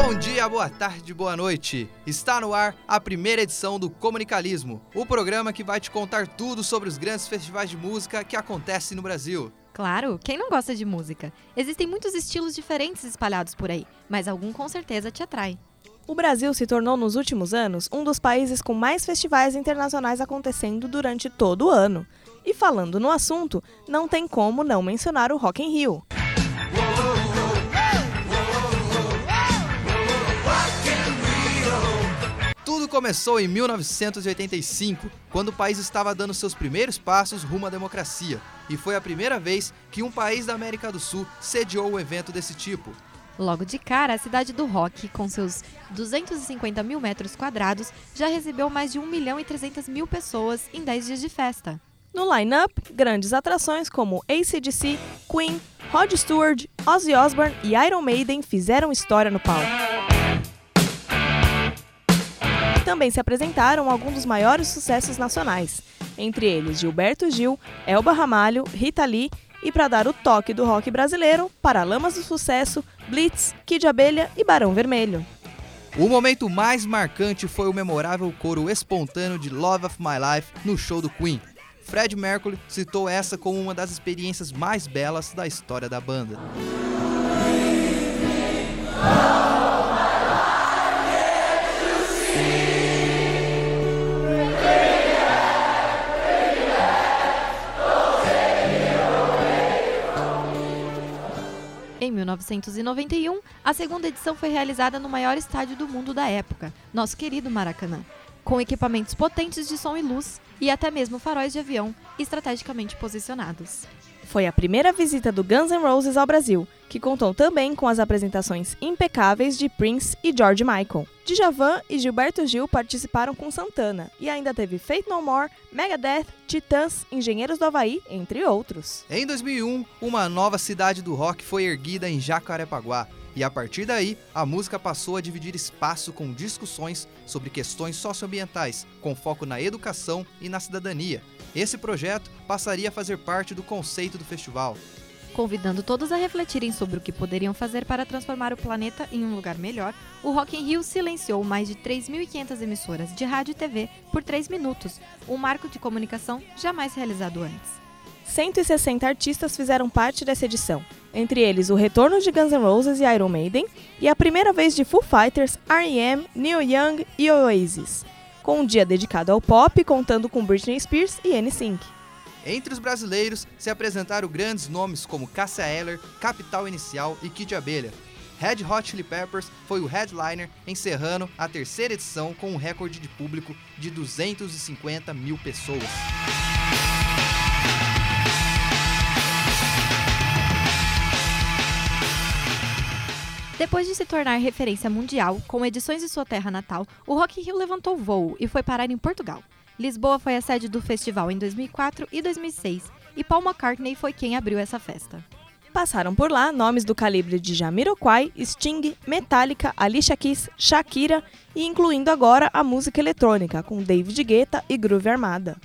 Bom dia, boa tarde, boa noite. Está no ar a primeira edição do Comunicalismo, o programa que vai te contar tudo sobre os grandes festivais de música que acontecem no Brasil. Claro, quem não gosta de música? Existem muitos estilos diferentes espalhados por aí, mas algum com certeza te atrai. O Brasil se tornou nos últimos anos um dos países com mais festivais internacionais acontecendo durante todo o ano. E falando no assunto, não tem como não mencionar o Rock in Rio. Começou em 1985, quando o país estava dando seus primeiros passos rumo à democracia, e foi a primeira vez que um país da América do Sul sediou um evento desse tipo. Logo de cara, a cidade do rock, com seus 250 mil metros quadrados, já recebeu mais de 1 milhão e 300 mil pessoas em 10 dias de festa. No line-up, grandes atrações como ACDC, Queen, Rod Stewart, Ozzy Osbourne e Iron Maiden fizeram história no palco. Também se apresentaram alguns dos maiores sucessos nacionais, entre eles Gilberto Gil, Elba Ramalho, Rita Lee e para dar o toque do rock brasileiro, Paralamas do Sucesso, Blitz, Kid Abelha e Barão Vermelho. O momento mais marcante foi o memorável coro espontâneo de Love of My Life no show do Queen. Fred Mercury citou essa como uma das experiências mais belas da história da banda. 1991, a segunda edição foi realizada no maior estádio do mundo da época, nosso querido Maracanã, com equipamentos potentes de som e luz e até mesmo faróis de avião estrategicamente posicionados. Foi a primeira visita do Guns N' Roses ao Brasil, que contou também com as apresentações impecáveis de Prince e George Michael. Djavan e Gilberto Gil participaram com Santana, e ainda teve Faith No More, Megadeth, Titãs, Engenheiros do Havaí, entre outros. Em 2001, uma nova cidade do rock foi erguida em Jacarepaguá, e a partir daí, a música passou a dividir espaço com discussões sobre questões socioambientais, com foco na educação e na cidadania. Esse projeto passaria a fazer parte do conceito do festival. Convidando todos a refletirem sobre o que poderiam fazer para transformar o planeta em um lugar melhor, o Rock in Rio silenciou mais de 3.500 emissoras de rádio e TV por 3 minutos, um marco de comunicação jamais realizado antes. 160 artistas fizeram parte dessa edição, entre eles o retorno de Guns N' Roses e Iron Maiden e a primeira vez de Foo Fighters, R.E.M., Neil Young e Oasis, com um dia dedicado ao pop, contando com Britney Spears e NSYNC. Entre os brasileiros se apresentaram grandes nomes como Cássia Eller, Capital Inicial e Kid Abelha. Red Hot Chili Peppers foi o headliner, encerrando a terceira edição com um recorde de público de 250 mil pessoas. Depois de se tornar referência mundial, com edições de sua terra natal, o Rock in Rio levantou voo e foi parar em Portugal. Lisboa foi a sede do festival em 2004 e 2006, e Paul McCartney foi quem abriu essa festa. Passaram por lá nomes do calibre de Jamiroquai, Sting, Metallica, Alicia Keys, Shakira e incluindo agora a música eletrônica com David Guetta e Groove Armada.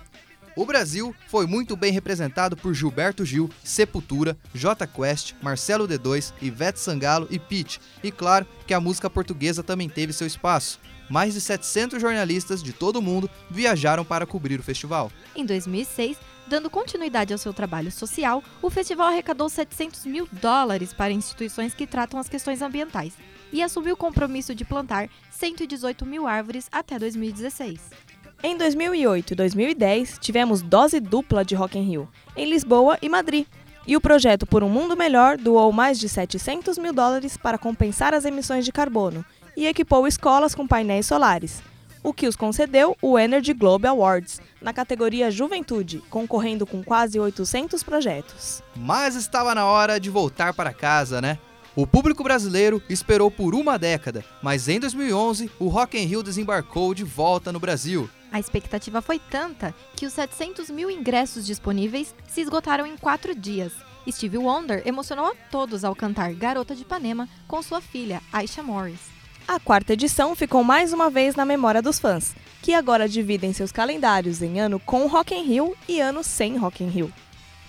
O Brasil foi muito bem representado por Gilberto Gil, Sepultura, J Quest, Marcelo D2, Ivete Sangalo e Pitty. E claro que a música portuguesa também teve seu espaço. Mais de 700 jornalistas de todo o mundo viajaram para cobrir o festival. Em 2006, dando continuidade ao seu trabalho social, o festival arrecadou 700 mil dólares para instituições que tratam as questões ambientais e assumiu o compromisso de plantar 118 mil árvores até 2016. Em 2008 e 2010, tivemos dose dupla de Rock in Rio, em Lisboa e Madrid. E o projeto Por um Mundo Melhor doou mais de 700 mil dólares para compensar as emissões de carbono e equipou escolas com painéis solares, o que os concedeu o Energy Globe Awards, na categoria Juventude, concorrendo com quase 800 projetos. Mas estava na hora de voltar para casa, né? O público brasileiro esperou por uma década, mas em 2011 o Rock in Rio desembarcou de volta no Brasil. A expectativa foi tanta que os 700 mil ingressos disponíveis se esgotaram em quatro dias. Stevie Wonder emocionou a todos ao cantar Garota de Ipanema com sua filha, Aisha Morris. A quarta edição ficou mais uma vez na memória dos fãs, que agora dividem seus calendários em ano com Rock in Rio e ano sem Rock in Rio.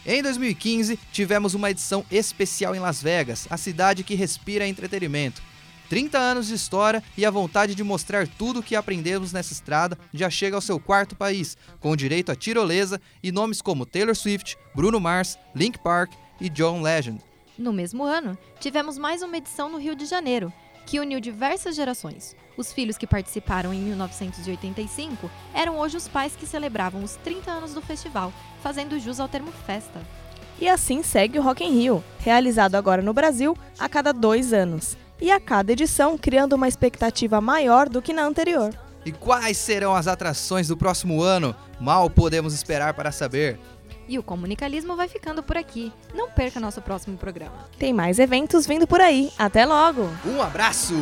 Em 2015, tivemos uma edição especial em Las Vegas, a cidade que respira entretenimento. 30 anos de história e a vontade de mostrar tudo o que aprendemos nessa estrada já chega ao seu quarto país, com direito à tirolesa e nomes como Taylor Swift, Bruno Mars, Link Park e John Legend. No mesmo ano, tivemos mais uma edição no Rio de Janeiro, que uniu diversas gerações. Os filhos que participaram em 1985 eram hoje os pais que celebravam os 30 anos do festival, fazendo jus ao termo festa. E assim segue o Rock in Rio, realizado agora no Brasil a cada dois anos. E a cada edição criando uma expectativa maior do que na anterior. E quais serão as atrações do próximo ano? Mal podemos esperar para saber. E o comunicalismo vai ficando por aqui. Não perca nosso próximo programa. Tem mais eventos vindo por aí. Até logo! Um abraço!